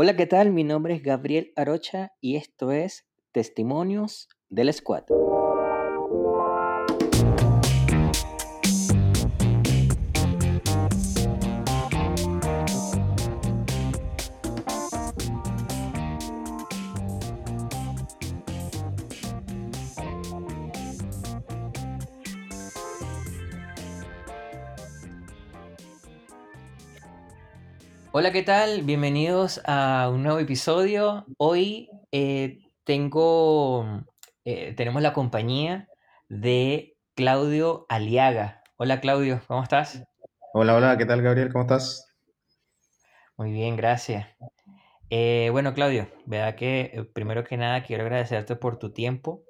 Hola, ¿qué tal? Mi nombre es Gabriel Arocha y esto es Testimonios del Squad. Hola, ¿qué tal? Bienvenidos a un nuevo episodio. Hoy eh, tengo, eh, tenemos la compañía de Claudio Aliaga. Hola, Claudio, ¿cómo estás? Hola, hola, ¿qué tal Gabriel? ¿Cómo estás? Muy bien, gracias. Eh, bueno, Claudio, verdad que primero que nada quiero agradecerte por tu tiempo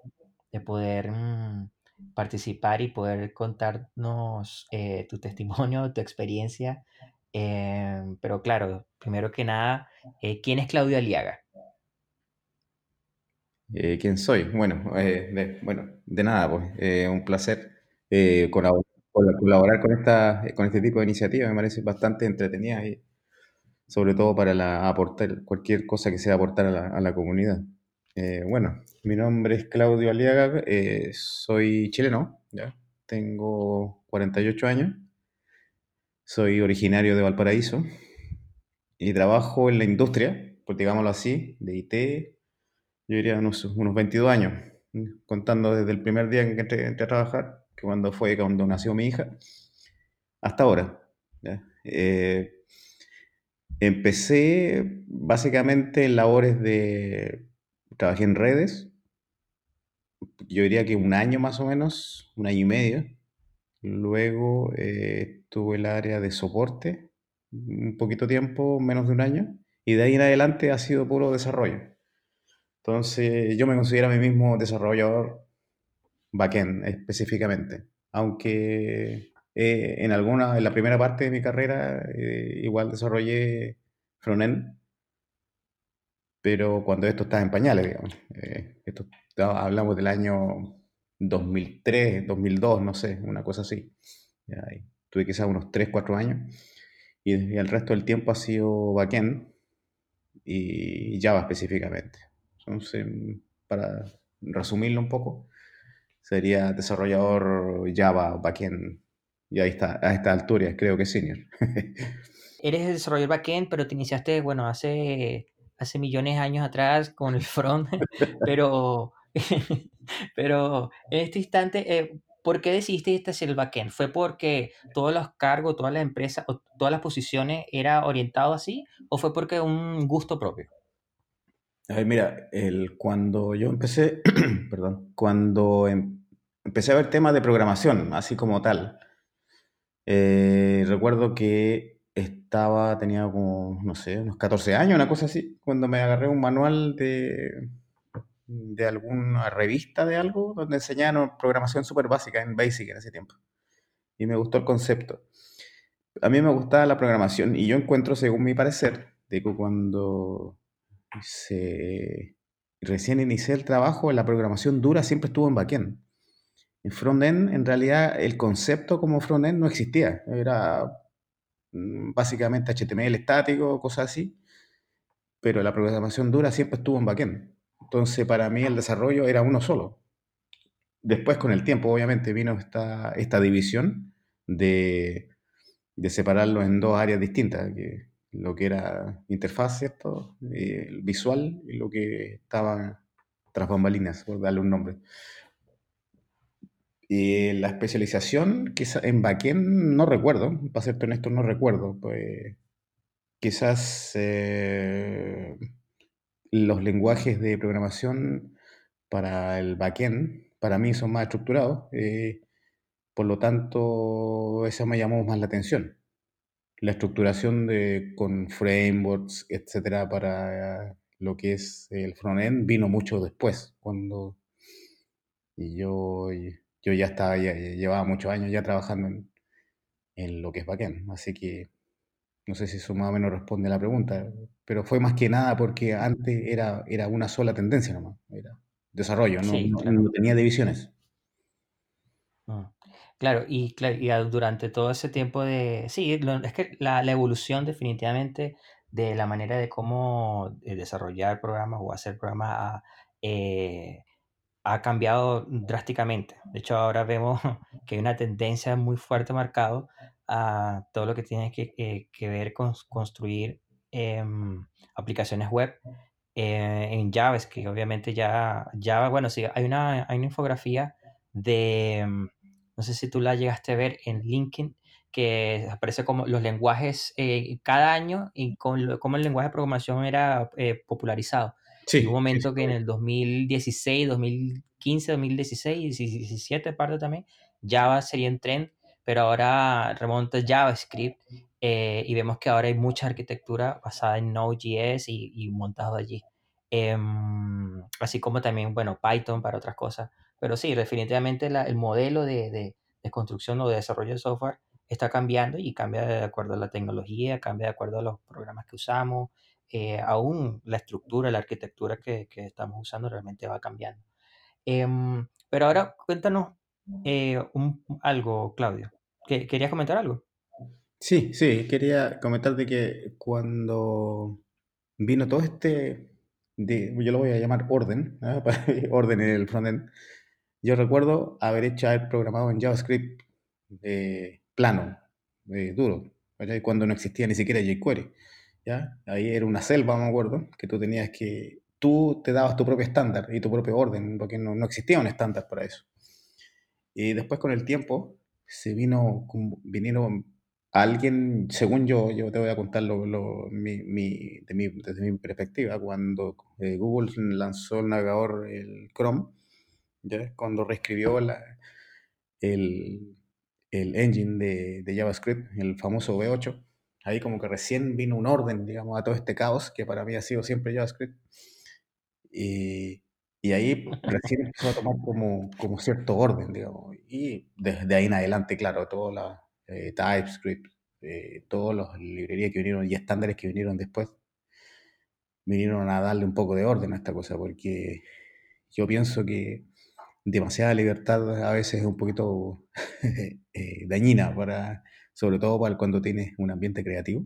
de poder mm, participar y poder contarnos tu testimonio, tu experiencia Em, pero claro, primero que nada, eh, ¿quién es Claudio Aliaga? Eh, ¿quién soy? Bueno, eh, de, bueno, de nada, pues un placer colaborar, colaborar con, esta, con este tipo de iniciativas, me parece bastante entretenida y sobre todo para la, aportar cualquier cosa que sea aportar a la, a la comunidad. bueno, mi nombre es Claudio Aliaga, soy chileno, ¿ya? tengo 48 años, soy originario de Valparaíso y trabajo en la industria, pues digámoslo así, de IT, yo diría unos, unos 22 años, contando desde el primer día en que entré, a trabajar, que cuando fue cuando nació mi hija, hasta ahora. Eh, empecé básicamente en labores de... Trabajé en redes, yo diría que un año más o menos, un año y medio. Luego eh, tuve el área de soporte, un poquito tiempo, menos de un año, y de ahí en adelante ha sido puro desarrollo. Entonces yo me considero a mí mismo desarrollador backend específicamente, aunque eh, en alguna, en la primera parte de mi carrera eh, igual desarrollé frontend, pero cuando esto estaba en pañales, digamos. esto, hablamos del año 2003, 2002, no sé, una cosa así. tuve quizás unos 3, 4 años. Y, el resto del tiempo ha sido backend y Java específicamente. Entonces, para resumirlo un poco, sería desarrollador Java backend. Y ahí está, a esta altura, creo que senior. Eres desarrollador backend, pero te iniciaste, bueno, hace, hace millones de años atrás con el front, pero Pero en este instante, eh, ¿por qué decidiste hacer el backend? ¿Fue porque todos los cargos, todas las empresas todas las posiciones era orientado así? ¿O fue porque un gusto propio? A ver, mira, el, cuando yo empecé, perdón, cuando em, empecé a ver temas de programación, así como tal, eh, recuerdo que estaba, tenía como, no sé, unos 14 años, una cosa así, cuando me agarré un manual de, de alguna revista de algo donde enseñaban programación súper básica en Basic en ese tiempo. Y me gustó el concepto. A mí me gustaba la programación y yo encuentro, según mi parecer, de que cuando se... recién inicié el trabajo, la programación dura siempre estuvo en backend. En frontend, en realidad, el concepto como frontend no existía. Era mm, básicamente HTML estático, cosas así. Pero la programación dura siempre estuvo en backend. Entonces, para mí el desarrollo era uno solo. Después, con el tiempo, obviamente, vino esta, esta división de, de separarlo en dos áreas distintas, que lo que era interfaz, ¿cierto? Eh, visual y lo que estaba tras bambalinas, por darle un nombre. Y la especialización, quizás en backend, no recuerdo, para serte honesto, no recuerdo. Pues, quizás eh, los lenguajes de programación para el backend, para mí son más estructurados, eh, por lo tanto, eso me llamó más la atención. La estructuración de, con frameworks, etcétera, para lo que es el frontend vino mucho después, cuando yo, yo ya estaba, ya, llevaba muchos años ya trabajando en, en lo que es backend, así que no sé si eso más o menos responde a la pregunta, pero fue más que nada porque antes era, era una sola tendencia nomás, era desarrollo, no, tenía divisiones. Ah, claro, y, durante todo ese tiempo de... Sí, es que la, evolución definitivamente de la manera de cómo eh, desarrollar programas o hacer programas ha, eh, ha cambiado drásticamente. De hecho, ahora vemos que hay una tendencia muy fuerte marcado a todo lo que tiene que, eh, que ver con construir em, aplicaciones web eh, en JavaScript. Obviamente ya Java, bueno, sí, hay una, hay una infografía de, mm, no sé si tú la llegaste a ver en LinkedIn, que aparece como los lenguajes eh, cada año y con cómo el lenguaje de programación era eh, popularizado. Y hubo un Sí, sí, sí, momento lo que en el 2016, 2015, 2016 y 17 parte también, Java sería en trend, pero ahora remonta JavaScript eh, y vemos que ahora hay mucha arquitectura basada en Node.js y, y montado allí. Em, así como también, bueno, Python para otras cosas. Pero sí, definitivamente la- el modelo de, de- de construcción o de desarrollo de software está cambiando y cambia de acuerdo a la tecnología, cambia de acuerdo a los programas que usamos, eh, aún la estructura, la arquitectura que, que estamos usando realmente va cambiando. Em, pero ahora cuéntanos eh, algo, Claudio. ¿Que- ¿Querías comentar algo? Sí, sí, quería comentarte que cuando vino todo este, yo lo voy a llamar orden, ¿ah? Orden en el frontend, yo recuerdo haber hecho, haber programado en JavaScript eh, plano, eh, duro, ¿cachai? Cuando no existía ni siquiera jQuery, ¿ya? Ahí era una selva, me acuerdo, que tú tenías que, tú te dabas tu propio estándar y tu propio orden, porque no, no existía un estándar para eso. Y después con el tiempo se vino, vinieron alguien, según yo, yo te voy a contar mi, mi- de mi- desde mi perspectiva, cuando eh, Google lanzó el navegador, el Chrome, ¿ya? Cuando reescribió la- el, el engine de, de JavaScript, el famoso V8, ahí como que recién vino un orden, digamos, a todo este caos que para mí ha sido siempre JavaScript. Y, y ahí recién empezó a tomar como, como cierto orden, digamos. Y desde ahí en adelante, claro, toda la eh, TypeScript, eh, todas las librerías que vinieron y estándares que vinieron después, vinieron a darle un poco de orden a esta cosa, porque yo pienso que demasiada libertad a veces es un poquito eh, dañina, para, sobre todo para cuando tienes un ambiente creativo,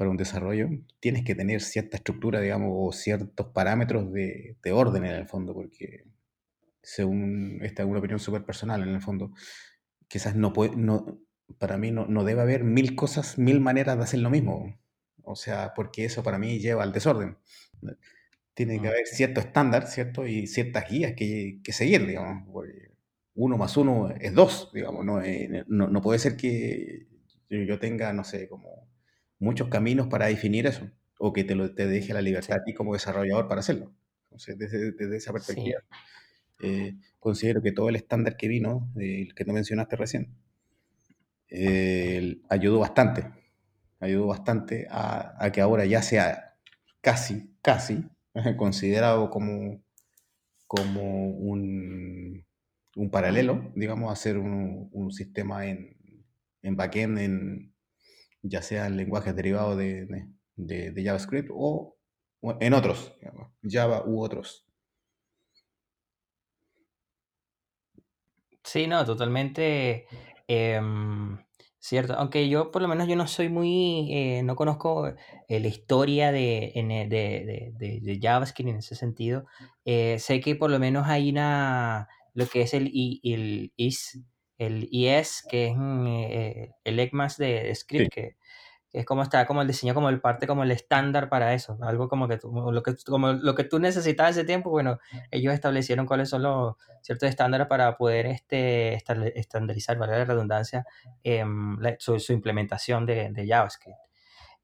para un desarrollo, tienes que tener cierta estructura, digamos, o ciertos parámetros de, de orden en el fondo, porque según esta es una opinión súper personal en el fondo, quizás no puede, no, para mí no, no debe haber mil cosas, mil maneras de hacer lo mismo. O sea, porque eso para mí lleva al desorden. Tiene que Mm, haber cierto estándar, ¿cierto? Y ciertas guías que, que seguir, digamos. porque uno más uno es dos, digamos. No, no, no puede ser que yo tenga, no sé, como muchos caminos para definir eso. O que te, lo, te deje la libertad a ti como desarrollador para hacerlo. Entonces, desde, desde esa perspectiva, sí, eh, considero que todo el estándar que vino, eh, el que no mencionaste recién, eh, ayudó bastante. Ayudó bastante a, a que ahora ya sea casi, casi considerado como, como un, un paralelo, digamos, hacer un, un sistema en, en backend, en, ya sea en lenguajes derivados de, de, JavaScript o, en otros, Java u otros. Sí, no, totalmente em, cierto. Aunque yo, por lo menos, yo no soy muy, eh, no conozco eh, la historia eh, de, de- de- de JavaScript en ese sentido. Eh, sé que por lo menos hay una, lo que es el, I- el IS, el IS, que es mm, eh, el ECMAS de, Sí, script, que es como está como el diseño como el parte como el estándar para eso, algo como que tú, lo que como lo que tú necesitabas ese tiempo, bueno, ellos establecieron cuáles son los ciertos estándares para poder este estandarizar, valga la redundancia, em, la- su, su implementación de, de JavaScript.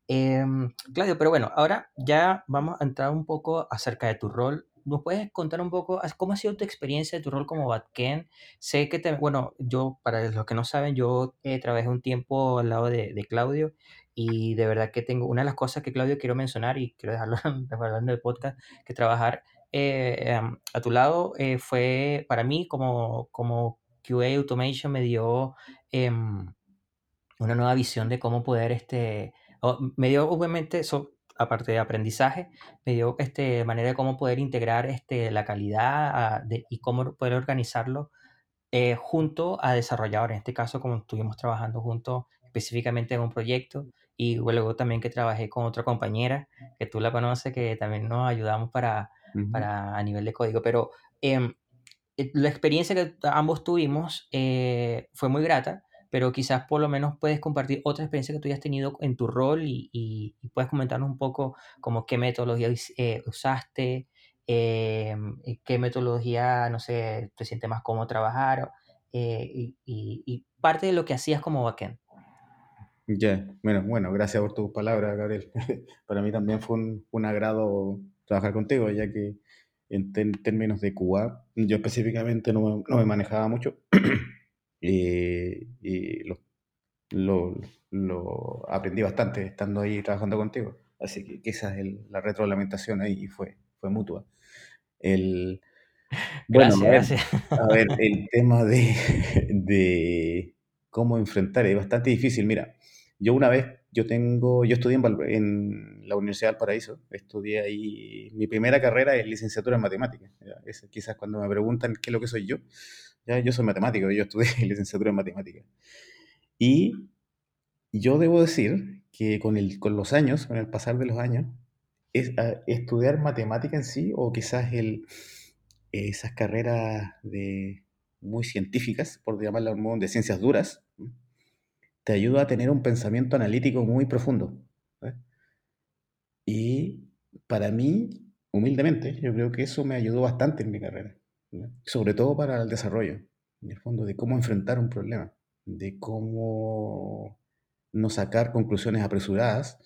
Em, Claudio, pero bueno, ahora ya vamos a entrar un poco acerca de tu rol. ¿Nos puedes contar un poco cómo ha sido tu experiencia de tu rol como backend? Sé que te, bueno, yo, para los que no saben, yo eh, trabajé un tiempo al lado de, de Claudio y de verdad que tengo, una de las cosas que Claudio quiero mencionar y quiero dejarlo dejarlo en el podcast, que trabajar eh, a tu lado eh, fue para mí como, como QA Automation me dio... em, una nueva visión de cómo poder, este, me dio obviamente aparte de aprendizaje, me dio este, manera de cómo poder integrar este, la calidad ah, de- y cómo poder organizarlo eh, junto a desarrolladores. En este caso, como estuvimos trabajando juntos específicamente en un proyecto y luego también que trabajé con otra compañera, que tú la conoces, que también nos ayudamos para, para a nivel de código. Pero em, eh, la experiencia que ambos tuvimos eh, fue muy grata, pero quizás por lo menos puedes compartir otra experiencia que tú hayas tenido en tu rol y, y, puedes comentarnos un poco como qué metodología eh, usaste, em, qué metodología, no sé, te sientes más cómodo trabajar y, y, parte de lo que hacías como backend. Ya, bueno, bueno, gracias por tus palabras, Gabriel. Para mí también fue un, un agrado trabajar contigo, ya que en términos de Cuba, yo específicamente no, no me manejaba mucho y, y lo, lo, lo, aprendí bastante estando ahí trabajando contigo. Así que quizás el, la retroalimentación ahí fue, fue mutua. El, bueno, gracias, a ver, el tema de, de cómo enfrentar es bastante difícil. Mira, yo una vez, yo tengo, yo estudié en, la Universidad del Paraíso, estudié ahí, mi primera carrera es licenciatura en matemáticas. Es, quizás cuando me preguntan qué es lo que soy yo, ya, yo soy matemático, yo estudié licenciatura en matemáticas. Y yo debo decir que con, el, con los años, con el pasar de los años, es, estudiar matemática en sí, o quizás el, esas carreras de, muy científicas, por llamarlo de ciencias duras, te ayuda a tener un pensamiento analítico muy profundo. Y para mí, humildemente, yo creo que eso me ayudó bastante en mi carrera, sobre todo para el desarrollo, en el fondo, de cómo enfrentar un problema, de cómo no sacar conclusiones apresuradas,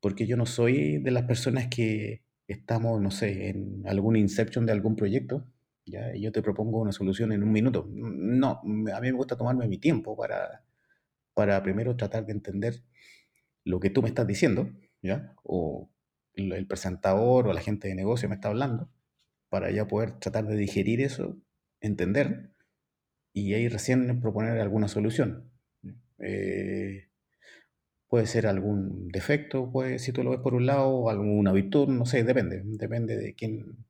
porque yo no soy de las personas que estamos, no sé, en algún inception de algún proyecto, ¿ya? y yo te propongo una solución en un minuto. No, a mí me gusta tomarme mi tiempo para para primero tratar de entender lo que tú me estás diciendo, ¿ya? O el presentador o la gente de negocio me está hablando, para ya poder tratar de digerir eso, entender, y ahí recién proponer alguna solución. Eh, puede ser algún defecto, puede, si tú lo ves por un lado, alguna virtud, no sé, depende, depende de quién,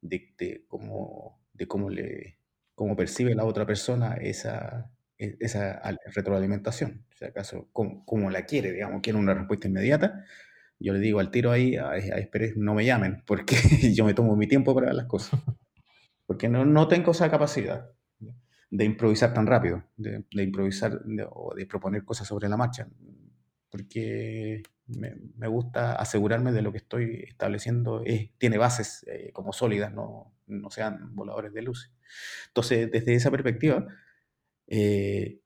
de, cómo, de cómo, le, cómo percibe la otra persona esa, esa retroalimentación, si acaso, como, la quiere, digamos, quiere una respuesta inmediata, yo le digo al tiro ahí, a, no me llamen, porque yo me tomo mi tiempo para las cosas, porque no, no tengo esa capacidad de improvisar tan rápido, de, improvisar o de proponer cosas sobre la marcha, porque me, gusta asegurarme de lo que estoy estableciendo es, tiene bases eh, como sólidas, no, no sean voladores de luz. Entonces, desde esa perspectiva, eh,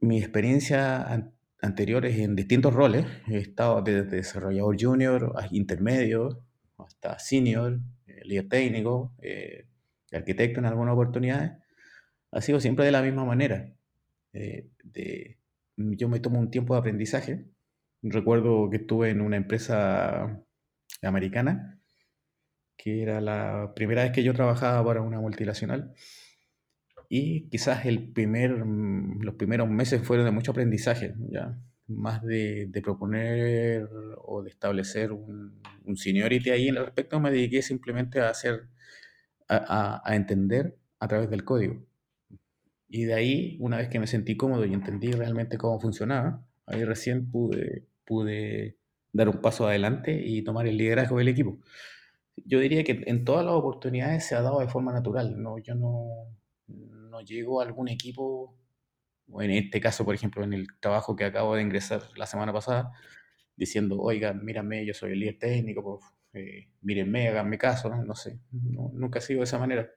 mi experiencia anterior es en distintos roles. He estado desde desarrollador junior a intermedio, hasta senior, eh, líder técnico, eh, arquitecto en algunas oportunidades. Ha sido siempre de la misma manera. de, yo me tomo un tiempo de aprendizaje. Recuerdo que estuve en una empresa americana, que era la primera vez que yo trabajaba para una multinacional y quizás el primer, mm, los primeros meses fueron de mucho aprendizaje, ¿ya? más de, de proponer o de establecer un, un, seniority ahí en el respecto, me dediqué simplemente a hacer, a, a, entender a través del código. Y de ahí, una vez que me sentí cómodo y entendí realmente cómo funcionaba, ahí recién pude, pude dar un paso adelante y tomar el liderazgo del equipo. Yo diría que en todas las oportunidades se ha dado de forma natural. No, yo no, no llego a algún equipo, o en este caso, por ejemplo, en el trabajo que acabo de ingresar la semana pasada, diciendo, oigan, mírame, yo soy el líder técnico, pues, eh, mírenme, háganme caso, no, sé, nunca ha sido de esa manera.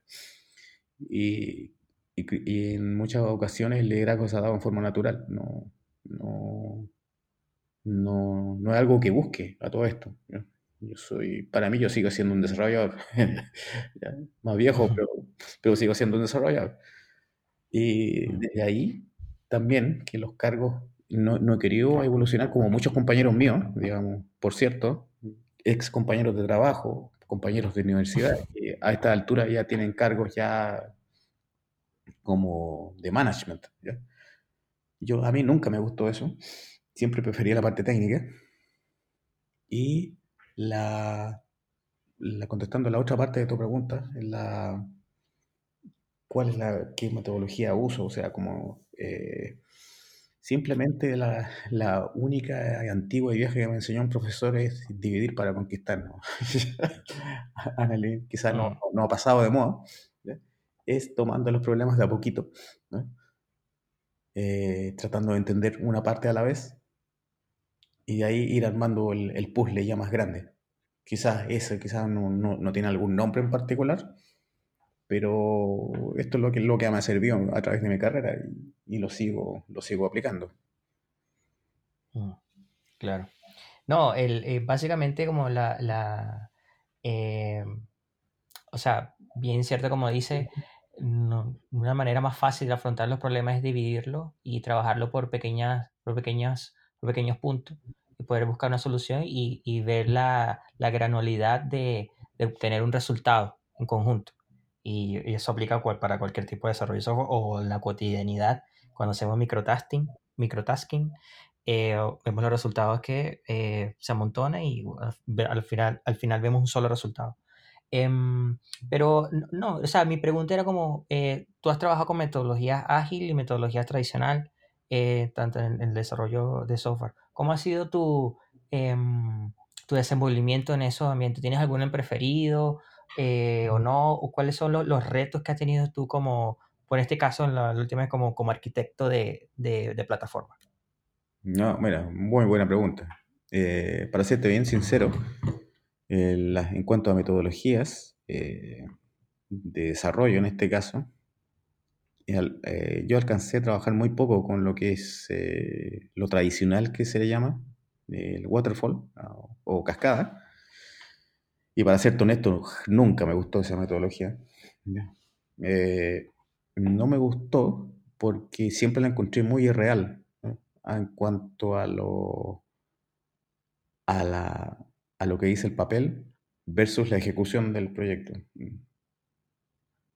Y, en muchas ocasiones el liderazgo se ha en forma natural, no, no, no, es algo que busque a todo esto. Yo soy, para mí yo sigo siendo un desarrollador, más viejo, pero, pero sigo siendo un desarrollador. Y desde ahí también que los cargos no, no, he querido evolucionar como muchos compañeros míos, digamos, por cierto, ex compañeros de trabajo, compañeros de universidad, que a esta altura ya tienen cargos ya como de management. Yo, a mí nunca me gustó eso, siempre prefería la parte técnica. Y la, la contestando la otra parte de tu pregunta, la, cuál es la, qué metodología uso, o sea, como eh, Simplemente la, la única antigua y vieja que me enseñó un profesor es dividir para conquistar. ¿no? quizás no, Mm. no ha pasado de moda. Es tomando los problemas de a poquito, ¿no? Eh, tratando de entender una parte a la vez y de ahí ir armando el, el puzzle ya más grande. Quizás ese quizás no, no, no tiene algún nombre en particular, pero esto es lo que, lo que me ha servido a través de mi carrera y, y lo, sigo, lo sigo aplicando. Mm, Claro. No, el, eh, básicamente como la, la eh, o sea, bien cierto como dice, no- una manera más fácil de afrontar los problemas es dividirlo y trabajarlo por pequeñas, por pequeñas, pequeños puntos y poder buscar una solución y, y ver la, la de, de obtener un resultado en conjunto. Y, eso aplica cual- para cualquier tipo de desarrollo de software o la cotidianidad. Cuando hacemos microtasking, microtasking eh, vemos los resultados que eh, se amontonan y al final, al final vemos un solo resultado. Em, pero no, o sea, mi pregunta era como, eh, tú has trabajado con metodologías ágil y metodologías tradicional, eh, tanto en, el desarrollo de software. ¿Cómo ha sido tu, em, tu desenvolvimiento en esos ambientes? ¿Tienes alguno en preferido eh, o no? ¿O cuáles son lo- los retos que has tenido tú como, por este caso, en la, última como, como arquitecto de, de, de plataforma? No, mira, muy buena pregunta. Eh, para serte bien sincero, eh, en cuanto a metodologías eh, de desarrollo en este caso, eh, yo alcancé a trabajar muy poco con lo que es eh, lo tradicional que se le llama, el waterfall o, o cascada. Y para serte honesto, nunca me gustó esa metodología. Eh, no me gustó porque siempre la encontré muy irreal ¿no? en cuanto a lo, a, la, a lo que dice el papel versus la ejecución del proyecto.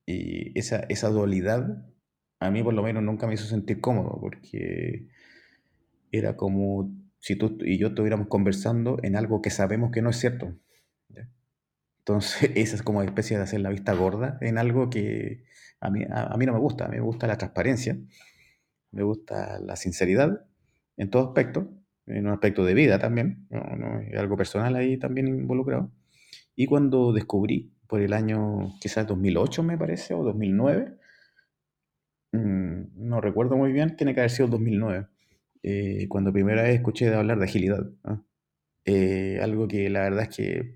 Y esa, esa dualidad a mí por lo menos nunca me hizo sentir cómodo porque era como si tú y yo estuviéramos conversando en algo que sabemos que no es cierto. Entonces, esa es como especie de hacer la vista gorda en algo que a mí, a, mí no me gusta. A mí me gusta la transparencia, me gusta la sinceridad en todo aspecto, en un aspecto de vida también, no, no, algo personal ahí también involucrado. Y cuando descubrí, por el año quizás 2008 me parece, o 2009, mm, no recuerdo muy bien, tiene que haber sido 2009, eh, cuando primera vez escuché hablar de agilidad. ¿no? Eh, algo que la verdad es que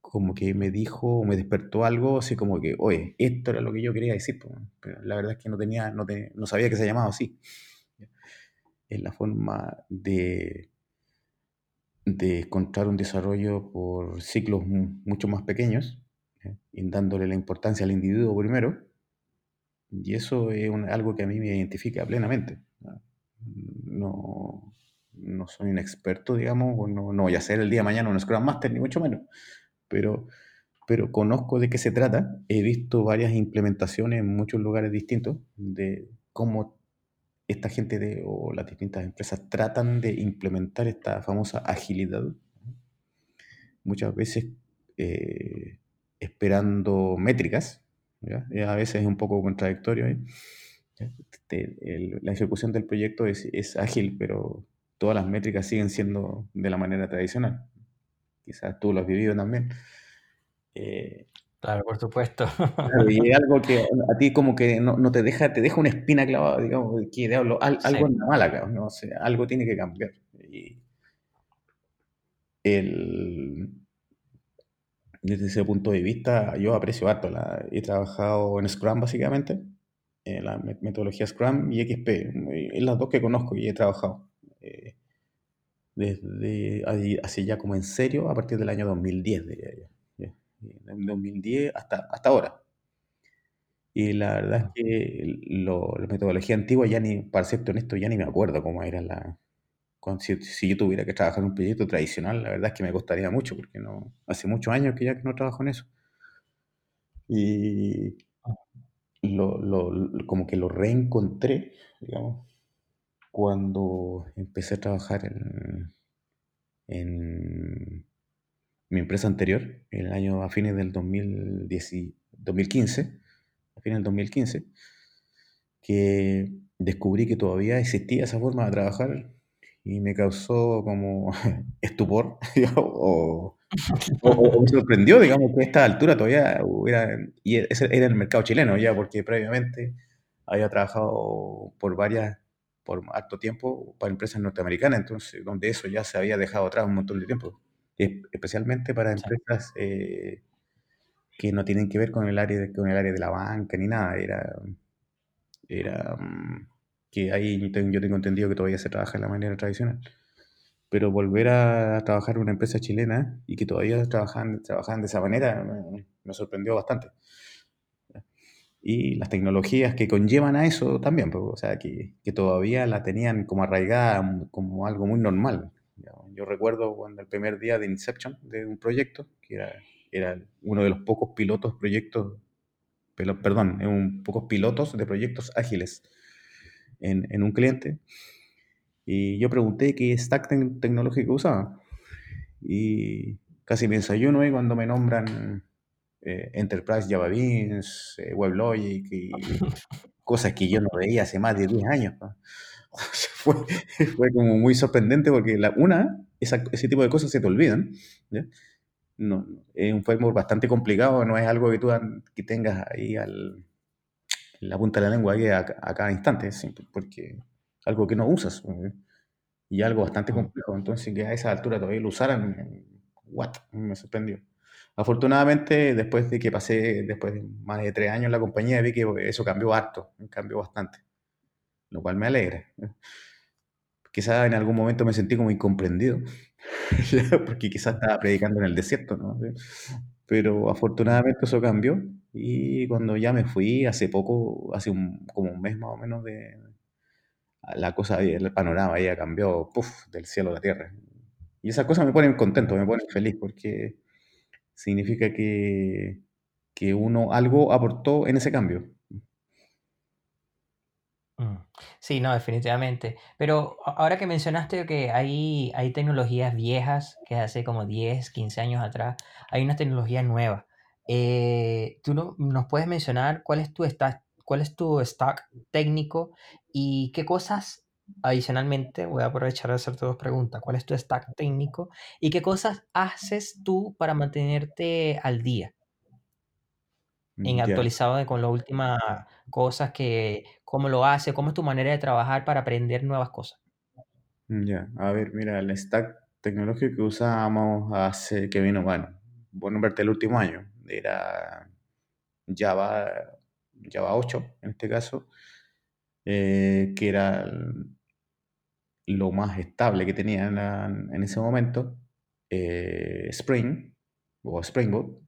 como que me dijo, me despertó algo así como que, oye, esto era lo que yo quería decir, pero la verdad es que no tenía, no, te- no sabía que se llamaba así. Es la forma de, de encontrar un desarrollo por ciclos mu- mucho más pequeños, y dándole la importancia al individuo primero, y eso es un- algo que a mí me identifica plenamente. ¿no? No, soy un experto, digamos, no, no voy a ser el día de mañana un Scrum Master, ni mucho menos, pero, pero conozco de qué se trata. He visto varias implementaciones en muchos lugares distintos de cómo esta gente de, o las distintas empresas tratan de implementar esta famosa agilidad. Muchas veces eh, esperando métricas, a veces es un poco contradictorio. Este, el- la ejecución del proyecto es, es ágil, pero todas las métricas siguen siendo de la manera tradicional. Quizás tú lo has vivido también. Eh, Claro, por supuesto. Claro, y es algo que a ti como que no, no te deja, te deja una espina clavada, digamos, de que al- algo Sí. anda mal acá, ¿no? O sea, algo tiene que cambiar. Y el, desde ese punto de vista, yo aprecio harto. La, he trabajado en Scrum básicamente, en la me- metodología Scrum y XP, y es las dos que conozco y he trabajado. eh, desde así ya como en serio, a partir del año 2010, diría yo. En 2010 hasta, hasta ahora. Y la verdad es que la metodología antigua, ya ni, para ser honesto, ya ni me acuerdo cómo era la... con- si, si yo tuviera que trabajar en un proyecto tradicional, la verdad es que me costaría mucho, porque no, hace muchos años que ya no trabajo en eso. Y lo, lo- lo- como que lo reencontré, digamos, cuando empecé a trabajar en, en mi empresa anterior, el año a fines del 2010 y- 2015, a fines del 2015, que descubrí que todavía existía esa forma de trabajar y me causó como estupor o, o, me sorprendió, digamos, que a esta altura todavía hubiera, y ese era el mercado chileno ya, porque previamente había trabajado por varias, por harto tiempo para empresas norteamericanas, entonces, donde eso ya se había dejado atrás un montón de tiempo, especialmente para empresas eh, que no tienen que ver con el área de, con el área de la banca ni nada, era, era mm, que ahí yo tengo, entendido que todavía se trabaja de la manera tradicional. Pero volver a trabajar en una empresa chilena y que todavía trabajan, trabajan de esa manera me, sorprendió bastante. Y las tecnologías que conllevan a eso también, pues, o sea, que, que todavía la tenían como arraigada como algo muy normal. Yo recuerdo cuando el primer día de Inception de un proyecto, que era, era uno de los pocos pilotos proyectos, perdón, un pocos pilotos de proyectos ágiles en, un cliente. Y yo pregunté qué stack tecnológico usaba. Y casi me desayuno ahí cuando me nombran eh, Enterprise Java Beans, eh, WebLogic y cosas que yo no veía hace más de 10 años. fue, fue, como muy sorprendente porque la, una, ese tipo de cosas se te olvidan. No, es un framework bastante complicado, no es algo que tú que tengas ahí al, la punta de la lengua ahí a, cada instante, porque algo que no usas y algo bastante complejo. Entonces, que a esa altura todavía lo usaran, what, me sorprendió. Afortunadamente, después de que pasé, después de más de tres años en la compañía, vi que eso cambió harto, cambió bastante, lo cual me alegra. Quizás en algún momento me sentí como incomprendido, porque quizás estaba predicando en el desierto, ¿no? Pero afortunadamente eso cambió y cuando ya me fui, hace poco, hace un, como un mes más o menos, de, la cosa, el panorama había cambiado puff, del cielo a la tierra. Y esas cosas me ponen contento, me ponen feliz, porque significa que, que uno algo aportó en ese cambio. Mm. Sí, no, definitivamente. Pero ahora que mencionaste que hay, hay tecnologías viejas, que hace como 10, 15 años atrás, hay una tecnología nueva. Eh, ¿Tú no, nos puedes mencionar cuál es tu stack, cuál es tu stack técnico y qué cosas, adicionalmente, voy a aprovechar de hacerte dos preguntas, ¿cuál es tu stack técnico y qué cosas haces tú para mantenerte al día? En actualizado con las últimas cosas que, cómo lo hace, cómo es tu manera de trabajar para aprender nuevas cosas. Ya, a ver, mira, el stack tecnológico que usábamos hace, que vino, bueno, bueno, verte el último año, era Java, Java 8 en este caso, eh, que era lo más estable que tenía en, ese momento, eh, Spring o Spring Boot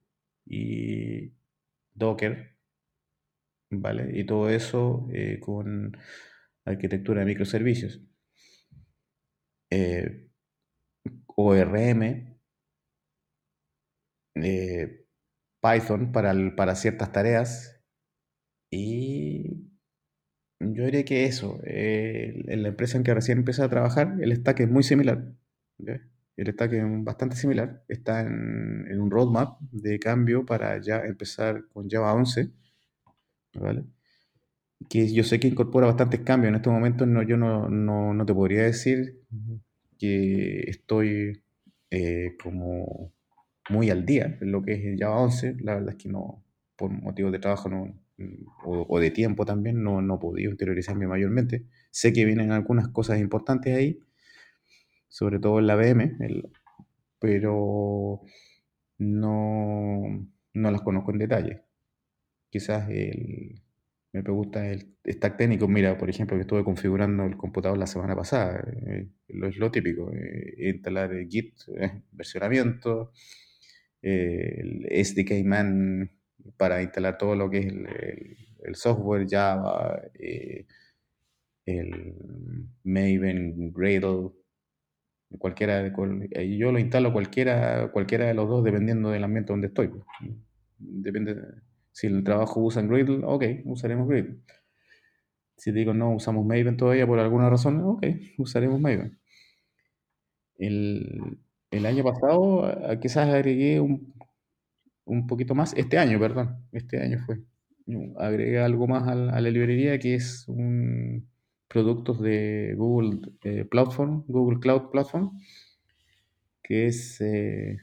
y Docker, ¿vale? Y todo eso eh, con arquitectura de microservicios. ORM, Python para, para ciertas tareas. Y yo diría que eso, eh, en la empresa en que recién empecé a trabajar, el stack es muy similar. El stack es bastante similar. Está en, un roadmap de cambio para ya empezar con Java 11. ¿vale? Que yo sé que incorpora bastantes cambios. En estos momentos no, yo no, no, te podría decir que estoy eh, como muy al día en lo que es Java 11. La verdad es que no, por motivos de trabajo no, o, de tiempo también, no, no he podido interiorizarme mayormente. Sé que vienen algunas cosas importantes ahí, sobre todo en la VM, pero no, no las conozco en detalle. Quizás el, me pregunta el stack técnico. Mira, por ejemplo, que estuve configurando el computador la semana pasada. Eh, lo, es lo típico. Eh, instalar el Git, eh, versionamiento, el SDK Man para instalar todo lo que es el, software Java, eh, el Maven, Gradle, cualquiera de, yo lo instalo cualquiera, cualquiera de los dos dependiendo del ambiente donde estoy. Pues. Depende, si el trabajo usa Gradle, ok, usaremos Gradle. Si digo no, usamos Maven todavía por alguna razón, ok, usaremos Maven. El, el año pasado quizás agregué un, un, poquito más, este año, perdón, este año fue. Agregué algo más a la, librería que es un, productos de Google eh, Platform, Google Cloud Platform, que es eh,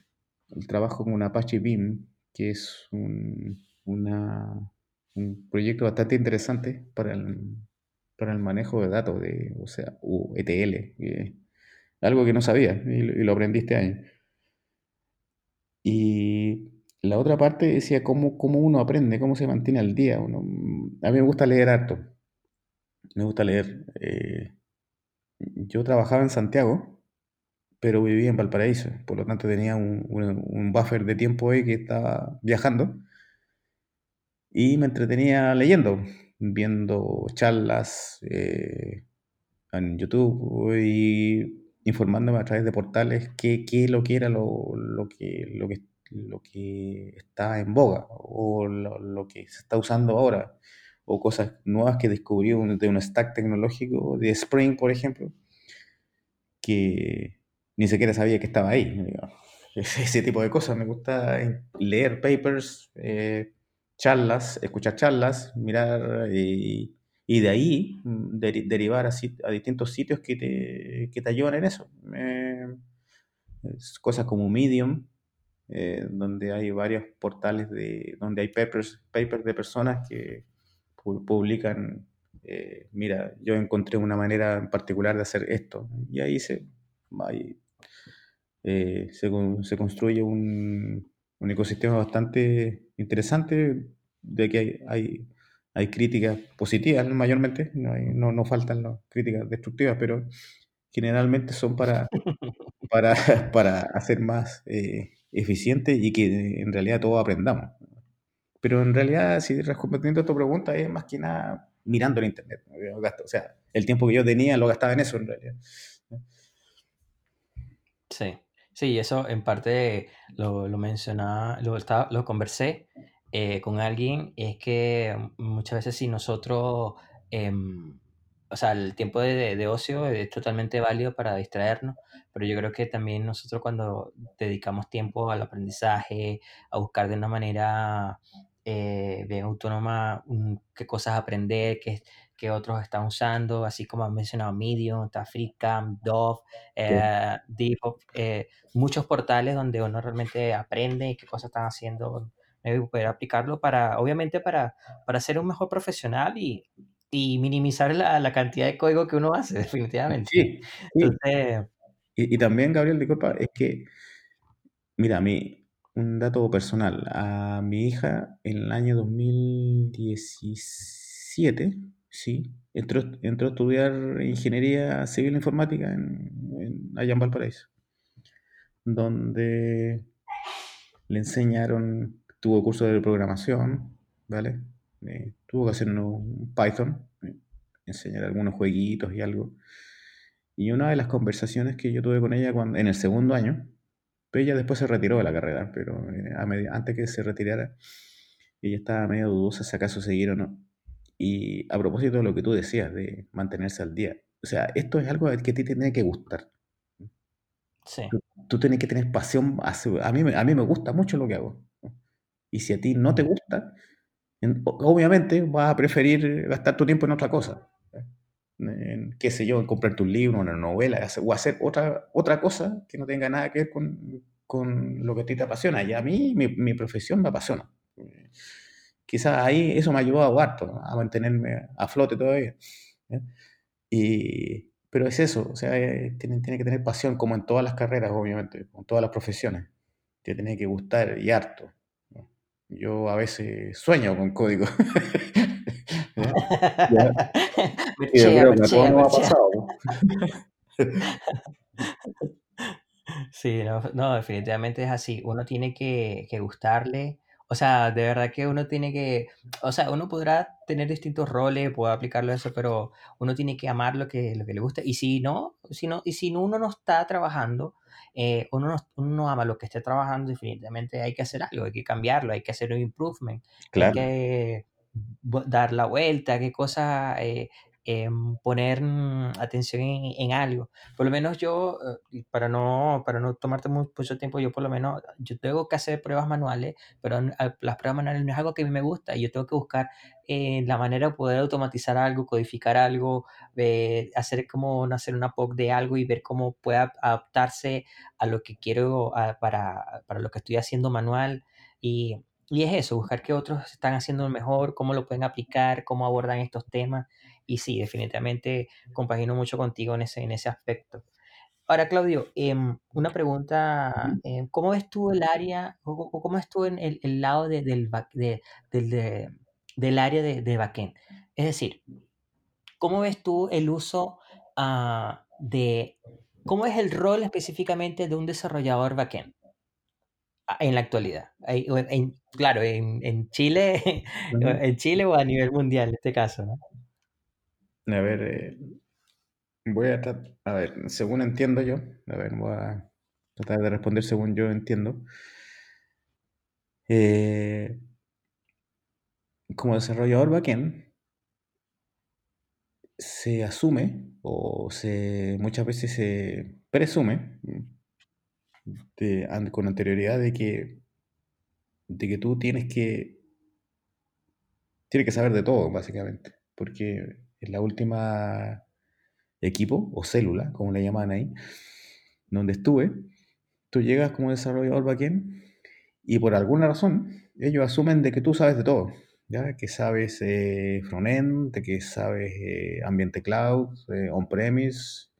el trabajo con Apache Beam, que es un, un proyecto bastante interesante para el, para el manejo de datos, de, o sea, ETL, algo que no sabía y, lo aprendí este año. Y la otra parte decía cómo, cómo uno aprende, cómo se mantiene al día. A mí me gusta leer harto, me gusta leer. Eh, yo trabajaba en Santiago, pero vivía en Valparaíso, por lo tanto tenía un, un buffer de tiempo ahí que estaba viajando y me entretenía leyendo, viendo charlas eh, en YouTube y informándome a través de portales qué, qué lo que era lo, lo, que, lo, que, lo que está en boga o lo, que se está usando ahora o cosas nuevas que descubrí de un stack tecnológico de Spring, por ejemplo, que ni siquiera sabía que estaba ahí. Ese tipo de cosas. Me gusta leer papers, eh, charlas, escuchar charlas, mirar y, y de ahí mm, derivar a, a, distintos sitios que te, que te ayudan en eso. cosas como Medium, eh, donde hay varios portales de, donde hay papers, papers de personas que publican, eh, mira, yo encontré una manera en particular de hacer esto. Y ahí se, eh, se, se construye un, un ecosistema bastante interesante, de que hay, hay, críticas positivas mayormente, no, no, faltan las críticas destructivas, pero generalmente son para, para, para hacer más eh, eficiente y que en realidad todos aprendamos. Pero en realidad, si respondiendo a tu pregunta, es más que nada mirando el Internet. O sea, el tiempo que yo tenía lo gastaba en eso en realidad. Sí. Sí, eso en parte lo, lo mencionaba, lo, estaba, lo conversé eh, con alguien, es que muchas veces si nosotros, em, o sea, el tiempo de, de, ocio es totalmente válido para distraernos, pero yo creo que también nosotros cuando dedicamos tiempo al aprendizaje, a buscar de una manera eh, bien autónoma mm, qué cosas aprender, qué, que otros están usando, así como han mencionado Medium, está FreeCam, Dove, eh, eh, muchos portales donde uno realmente aprende qué cosas están haciendo y poder aplicarlo para, obviamente, para, para ser un mejor profesional y, y minimizar la, la, cantidad de código que uno hace, definitivamente. Sí, Entonces, y, y, también, Gabriel, disculpa, es que, mira, a mí, un dato personal, a mi hija en el año 2017, Sí, entró, entró a estudiar ingeniería civil informática en, en, allá Valparaíso, donde le enseñaron, tuvo curso de programación, ¿vale? Eh, tuvo que hacer un Python, eh, enseñar algunos jueguitos y algo. Y una de las conversaciones que yo tuve con ella cuando, en el segundo año, pues ella después se retiró de la carrera, pero eh, a antes que se retirara, ella estaba medio dudosa si acaso seguir o no. Y a propósito de lo que tú decías, de mantenerse al día, o sea, esto es algo que a ti te tiene que gustar. Sí. Tú, tienes que tener pasión. A mí, a mí me gusta mucho lo que hago. Y si a ti no te gusta, obviamente vas a preferir gastar tu tiempo en otra cosa. En, qué sé yo, en comprarte un libro, una novela, o hacer otra, otra cosa que no tenga nada que ver con, con lo que a ti te apasiona. Y a mí mi, mi profesión me apasiona quizás ahí eso me ayudó a harto, a mantenerme a flote todavía. Y, pero es eso, o sea, eh, tiene, tiene, que tener pasión, como en todas las carreras, obviamente, en todas las profesiones. Te tiene que gustar y harto. Yo a veces sueño con código. y creo que a todos nos ha pasado. Sí, no, no, definitivamente es así. Uno tiene que, que gustarle o sea, de verdad que uno tiene que, o sea, uno podrá tener distintos roles, puede aplicarlo a eso, pero uno tiene que amar lo que, lo que le gusta. Y si no, si no, y si uno no está trabajando, eh, uno, no, uno, no, ama lo que esté trabajando, definitivamente hay que hacer algo, hay que cambiarlo, hay que hacer un improvement, claro. hay que dar la vuelta, qué cosas, eh, em, poner mm, atención en, algo. Por lo menos yo, eh, para no, para no tomarte mucho tiempo, yo por lo menos, yo tengo que hacer pruebas manuales, pero las pruebas manuales no es algo que a mí me gusta. Yo tengo que buscar eh, la manera de poder automatizar algo, codificar algo, hacer como hacer una POC de algo y ver cómo puede adaptarse a lo que quiero, para, para lo que estoy haciendo manual. Y, y es eso, buscar qué otros están haciendo mejor, cómo lo pueden aplicar, cómo abordan estos temas. Y sí, definitivamente compagino mucho contigo en ese, en ese aspecto. Ahora, Claudio, em, una pregunta, em, ¿cómo ves tú el área, o, cómo ves tú en el, el lado de, del, de, del, del área de, de backend? Es decir, ¿cómo ves tú el uso uh, de, cómo es el rol específicamente de un desarrollador backend? En la actualidad. En, claro, en, en Chile, en Chile o a nivel mundial en este caso, ¿no? A ver, eh, voy a tratar, a ver, según entiendo yo, a ver, voy a tratar de responder según yo entiendo. Eh, como desarrollador backend, se asume o se muchas veces se presume con anterioridad de que, de que tú tienes que, tienes que saber de todo, básicamente, porque en la última equipo o célula, como le llaman ahí, donde estuve, tú llegas como desarrollador backend y por alguna razón ellos asumen de que tú sabes de todo, ¿ya? que sabes eh, frontend, de que sabes eh, ambiente cloud, eh, on-premise,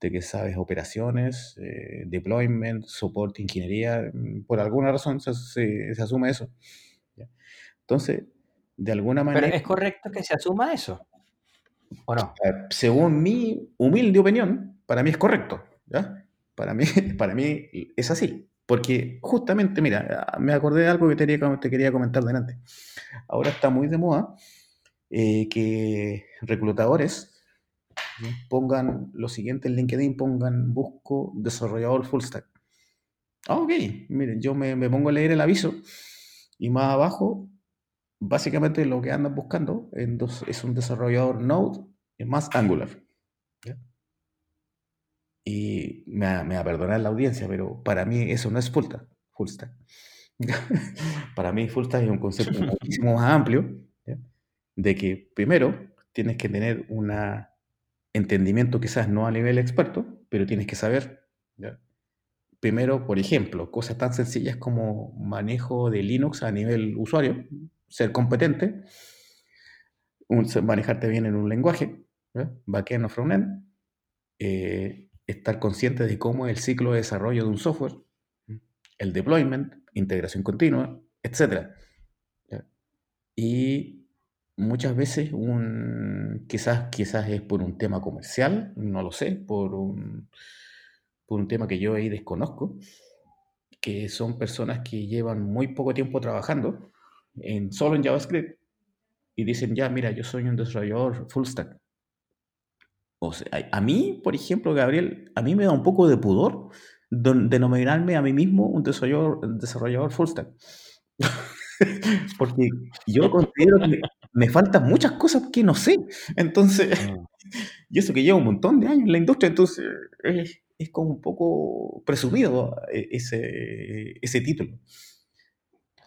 de que sabes operaciones, eh, deployment, soporte, ingeniería, mm, por alguna razón se, se, asume eso. Entonces, de alguna manera... ¿Pero es correcto que se asuma eso? ¿O no? Según mi humilde opinión, para mí es correcto. ¿ya? Para, mí, para mí es así. Porque justamente, mira, me acordé de algo que te quería, te quería comentar delante. Ahora está muy de moda eh, que reclutadores pongan lo siguiente en LinkedIn, pongan busco desarrollador full stack. Ah, ok, miren, yo me, me, pongo a leer el aviso y más abajo, básicamente lo que andan buscando en dos, es un desarrollador Node más Angular. Y me, me va a perdonar la audiencia, pero para mí eso no es full stack. Full stack. para mí full stack es un concepto muchísimo más amplio, de que primero tienes que tener una entendimiento quizás no a nivel experto, pero tienes que saber. Primero, por ejemplo, cosas tan sencillas como manejo de Linux a nivel usuario, ser competente, manejarte bien en un lenguaje, backend o frontend, eh, estar consciente de cómo es el ciclo de desarrollo de un software, el deployment, integración continua, etc. Y muchas veces un, quizás, quizás es por un tema comercial, no lo sé, por un, por un tema que yo ahí desconozco, que son personas que llevan muy poco tiempo trabajando en, solo en JavaScript y dicen, ya, mira, yo soy un desarrollador full stack. O sea, a mí, por ejemplo, Gabriel, a mí me da un poco de pudor denominarme a mí mismo un desarrollador, desarrollador full stack. Porque yo considero que me faltan muchas cosas que no sé. Entonces, mm. y eso que llevo un montón de años en la industria, entonces es, es como un poco presumido eh, ese, ese título.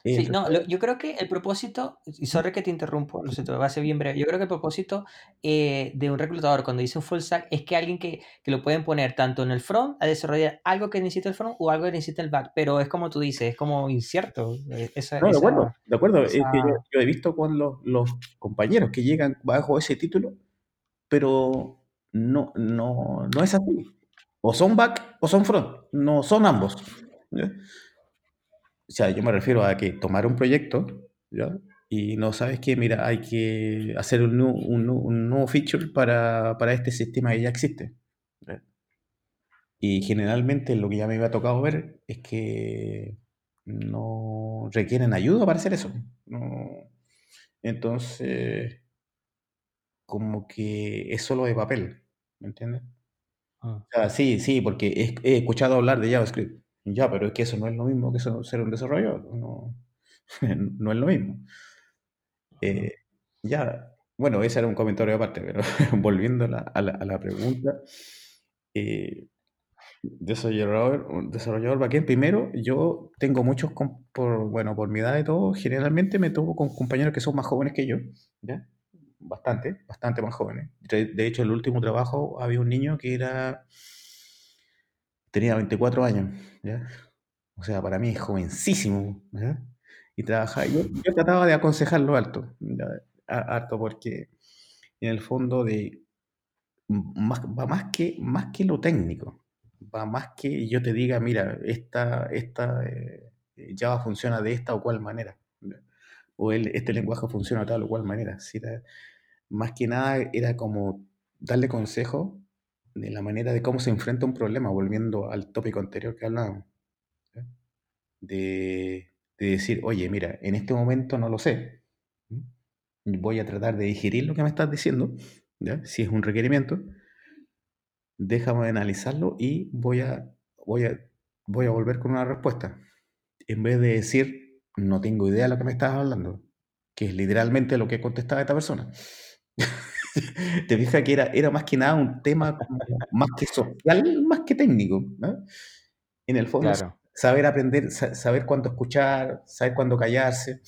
Sí, no, yo creo que el propósito, y sorry que te interrumpo, no sé, te va a ser bien breve, yo creo que el propósito eh, de un reclutador cuando dice un full stack es que alguien que, que, lo pueden poner tanto en el front a desarrollar algo que necesita el front o algo que necesita el back, pero es como tú dices, es como incierto. Eh, esa, no, de acuerdo, de acuerdo. Es que yo, he visto con los, los, compañeros que llegan bajo ese título, pero no, no, no es así. O son back o son front, no son ambos. O sea, yo me refiero a que tomar un proyecto, ¿ya? Y no sabes que, mira, hay que hacer un, un, nuevo feature para, para, este sistema que ya existe. Y generalmente lo que ya me había tocado ver es que no requieren ayuda para hacer eso. No. Entonces, como que es solo de papel, ¿me entiendes? Ah. O sea, sí, sí, porque he, he escuchado hablar de JavaScript. Ya, pero es que eso no es lo mismo que ser un desarrollador, no, no es lo mismo. Eh, ya, bueno, ese era un comentario aparte, pero volviendo a la, a la, a la pregunta, eh, desarrollador, desarrollador backend, primero, yo tengo muchos, por, bueno, por mi edad y todo, generalmente me toco con compañeros que son más jóvenes que yo, ¿ya? Bastante, bastante más jóvenes. De, hecho, el último trabajo había un niño que era, tenía 24 años, ¿ya? O sea, para mí es jovencísimo, ¿ya? Y trabajaba, yo, yo trataba de aconsejarlo harto, ¿ya? Harto porque en el fondo de, más, va más que, más que lo técnico, va más que yo te diga, mira, esta, esta eh, Java funciona de esta o cual manera, ¿ya? o el, este lenguaje funciona de tal o cual manera. ¿sí? Más que nada era como darle consejo de la manera de cómo se enfrenta un problema, volviendo al tópico anterior que hablábamos. de, de decir, oye, mira, en este momento no lo sé. Voy a tratar de digerir lo que me estás diciendo. Si es un requerimiento, déjame analizarlo y voy a, voy a, voy a volver con una respuesta. En vez de decir, no tengo idea de lo que me estás hablando, que es literalmente lo que contestaba esta persona. Te fijas que era, era más que nada un tema más que social, más que técnico. ¿no? En el fondo, Claro, saber aprender, sa- saber cuándo escuchar, saber cuándo callarse,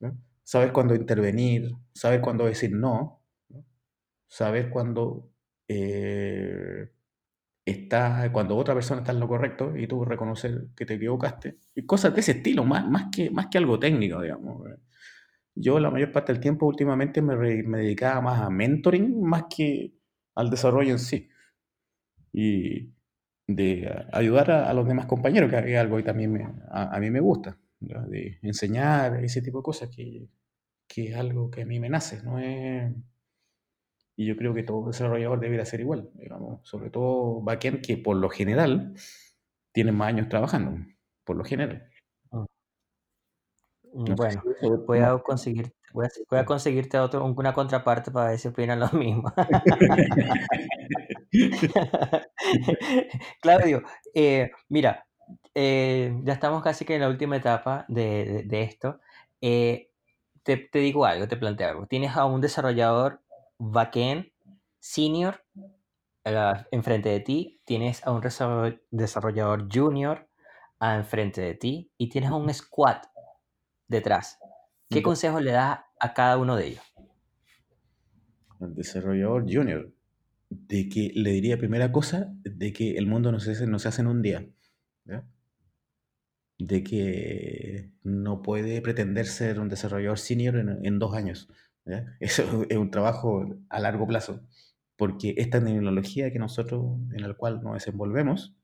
¿no? saber cuándo intervenir, saber cuándo decir no, ¿no? saber cuándo eh, está, cuando otra persona está en lo correcto y tú reconocer que te equivocaste. Y cosas de ese estilo, más, más que, más que algo técnico, digamos. Yo la mayor parte del tiempo últimamente me, re- me dedicaba más a mentoring más que al desarrollo en sí. Y de ayudar a, a los demás compañeros, que es algo que también me- a, a mí me gusta, ¿ya? de enseñar ese tipo de cosas, que, que es algo que a mí me nace, no es... Y yo creo que todo desarrollador debería ser igual, digamos, sobre todo backend que por lo general tienen más años trabajando, por lo general. Bueno, voy a conseguir voy a voy a conseguirte otro una contraparte para ver si opinan lo mismo. Claudio, eh, mira, eh, ya estamos casi que en la última etapa de, de- de esto. Eh, te, te digo algo, te planteo algo. Tienes a un desarrollador backend senior eh, enfrente de ti, tienes a un desarroll- desarrollador junior ah, enfrente de ti y tienes a un squad detrás. ¿Qué Ya. consejo le das a cada uno de ellos? al desarrollador junior, de que le diría primera cosa, de que el mundo no se hace, no se hace en un día, ¿ya? de que no puede pretender ser un desarrollador senior en, en dos años. ¿ya? Eso es un trabajo a largo plazo, porque esta tecnología que nosotros, en la cual nos desenvolvemos,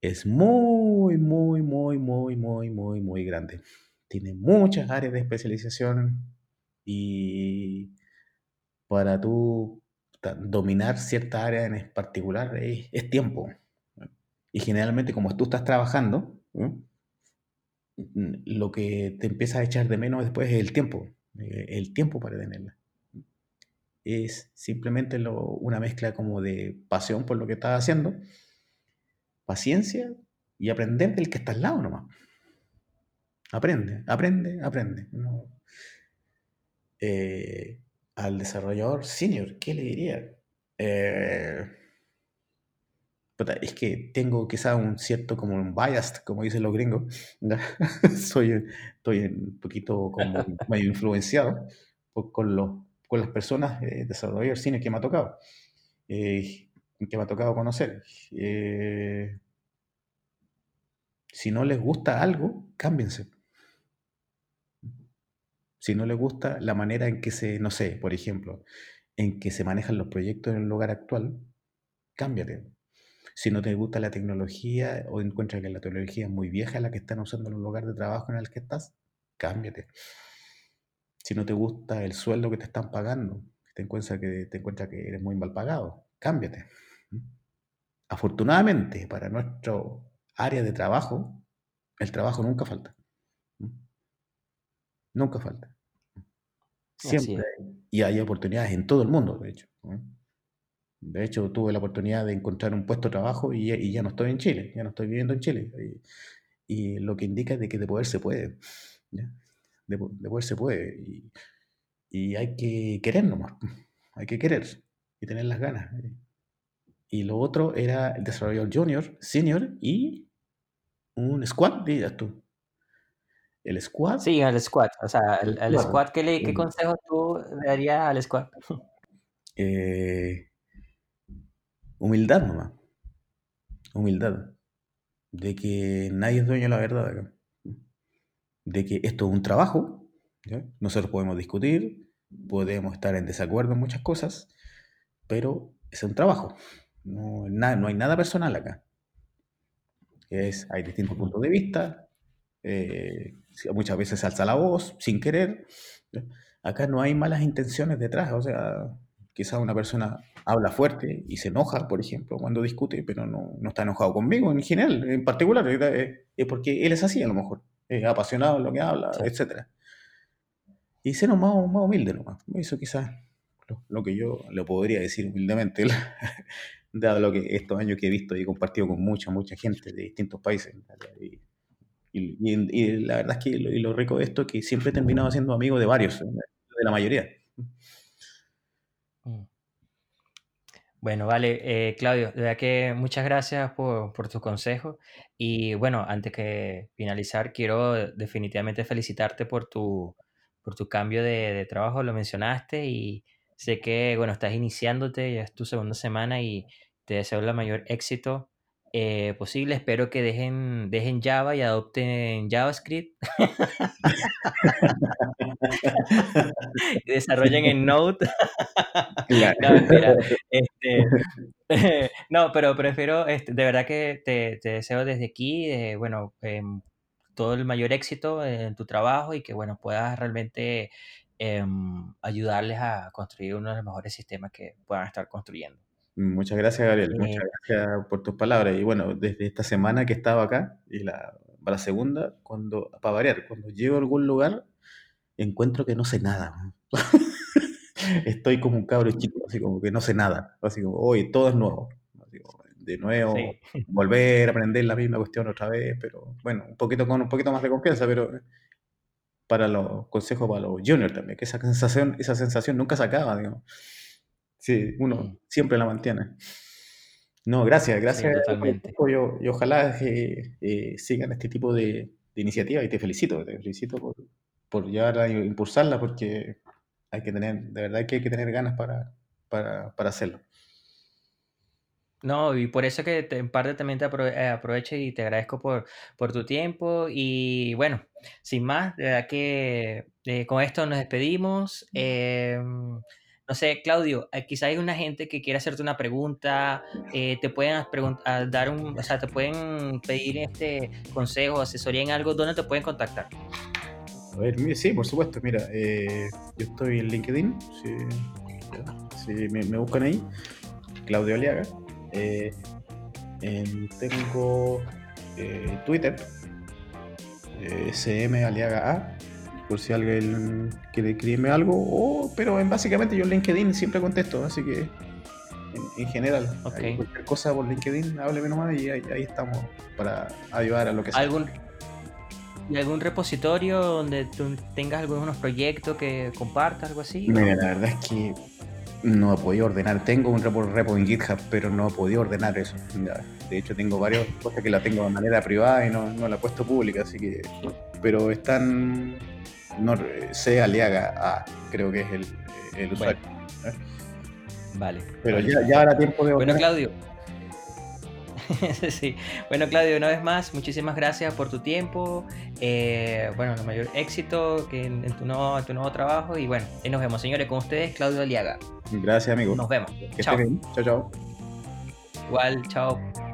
es muy, muy, muy, muy, muy, muy, muy grande. Tiene muchas áreas de especialización y para tú dominar cierta área en particular es, tiempo. Y generalmente como tú estás trabajando, lo que te empieza a echar de menos después es el tiempo, eh, el tiempo para tenerla. Es simplemente lo- una mezcla como de pasión por lo que estás haciendo, paciencia y aprender del que está al lado nomás. Aprende, aprende, aprende. ¿no? Eh, al desarrollador senior, ¿qué le diría? Eh, es que tengo quizá un cierto como un bias, como dicen los gringos. Soy, estoy un poquito como medio influenciado por- con, los, con las personas eh, desarrolladores senior que me ha tocado, eh, que me ha tocado conocer. Eh, si no les gusta algo, cámbiense. Si no les gusta la manera en que se, no sé, por ejemplo, en que se manejan los proyectos en el lugar actual, cámbiate. Si no te gusta la tecnología o encuentras que la tecnología es muy vieja la que están usando en el lugar de trabajo en el que estás, cámbiate. Si no te gusta el sueldo que te están pagando, te encuentras que, te encuentras que eres muy mal pagado, cámbiate. Afortunadamente, para nuestro área de trabajo, el trabajo nunca falta. Nunca falta. Siempre. Y hay oportunidades en todo el mundo, de hecho. De hecho, tuve la oportunidad de encontrar un puesto de trabajo y, ya- y ya no estoy en Chile, ya no estoy viviendo en Chile. Y, y lo que indica es de que de poder se puede. ¿ya? De, po- de poder se puede. Y, Y hay que querer nomás, hay que querer y tener las ganas. Y lo otro era el desarrollador junior, senior y un squad, dirías tú. El squad. Sí, el squad. O sea, el, squad, ¿qué, le, ¿qué consejo tú darías al squad? Eh, humildad nomás. Humildad. De que nadie es dueño de la verdad acá. De que esto es un trabajo. Nosotros podemos discutir, podemos estar en desacuerdo en muchas cosas, pero es un trabajo. No, no hay nada personal acá. Es, hay distintos puntos de vista. Eh, muchas veces se alza la voz sin querer. Acá no hay malas intenciones detrás. O sea, quizás una persona habla fuerte y se enoja, por ejemplo, cuando discute, pero no, no está enojado conmigo en general, en particular. Es porque él es así, a lo mejor. Es apasionado en lo que habla, etc. Y ser más, más humilde nomás. Eso quizás lo, que yo le podría decir humildemente, dado lo que estos años que he visto y he compartido con mucha, mucha gente de distintos países. Y, la verdad es que lo, y lo rico de esto es que siempre he terminado siendo amigo de varios, de la mayoría. Mm. Bueno, vale, eh, Claudio, de que muchas gracias por, por tus consejos. Y bueno, antes que finalizar, quiero definitivamente felicitarte por tu, por tu cambio de, de trabajo, lo mencionaste, y sé que, bueno, estás iniciándote, ya es tu segunda semana y te deseo el mayor éxito eh, posible. Espero que dejen, dejen Java y adopten JavaScript. y desarrollen en Node. Este, no, pero prefiero, este, de verdad que te, deseo desde aquí, eh, bueno, em, todo el mayor éxito en tu trabajo y que, bueno, puedas realmente em, ayudarles a construir uno de los mejores sistemas que puedan estar construyendo. Muchas gracias, Gabriel. Muchas gracias por tus palabras. Y bueno, desde esta semana que estaba acá, y la, para la segunda, cuando, para variar, cuando llego a algún lugar, encuentro que no sé nada. Estoy como un cabro chico, así como que no sé nada. Así como, hoy todo es nuevo. de nuevo, volver a aprender la misma cuestión otra vez, pero bueno, un poquito con un poquito más de confianza, pero para los consejos para los juniors también, que esa sensación, esa sensación nunca se acaba, digamos. Sí, uno mm. siempre la mantiene. No, gracias, gracias. totalmente. Y, ojalá eh, eh, sigan este tipo de, iniciativas y te felicito, te felicito por, por llevar a impulsarla porque hay que tener, de verdad que hay que tener ganas para, para, para hacerlo. No, y por eso que en parte también te eh, aprovecho y te agradezco por, por tu tiempo. Y bueno, sin más, de verdad que con esto nos despedimos. Em, no sé, Claudio, eh, quizá hay una gente que quiere hacerte una pregunta, eh, te pueden dar un, o sea, te pueden pedir este consejo, asesoría en algo, ¿dónde te pueden contactar? A ver, sí, por supuesto, mira, eh, yo estoy en LinkedIn, si, me, buscan ahí, Claudio Aliaga. tengo Twitter, SM Aliaga A por si alguien quiere escribirme algo, o, pero en, básicamente yo en LinkedIn siempre contesto, así que en, general, cualquier cosa por LinkedIn, hábleme nomás y ahí, ahí, estamos para ayudar a lo que sea. ¿Algún, ¿Y algún repositorio donde tú tengas algunos proyectos que compartas, algo así? Mira, la verdad es que no he podido ordenar. Tengo un repo, repo en GitHub, pero no he podido ordenar eso. De hecho, tengo varias cosas que la tengo de manera privada y no, no la he puesto pública, así que. Pero están no, C. Aliaga A, creo que es el, el usuario. ¿eh? Vale. Pero Ya, ya habrá tiempo de... Bueno, Claudio. sí. Bueno, Claudio, una vez más, muchísimas gracias por tu tiempo. Eh, bueno, el mayor éxito que en, tu nuevo, tu nuevo trabajo. Y bueno, y nos vemos, señores, con ustedes, Claudio Aliaga. Gracias, amigo. Nos vemos. chao. Chao, chao. Igual, chao.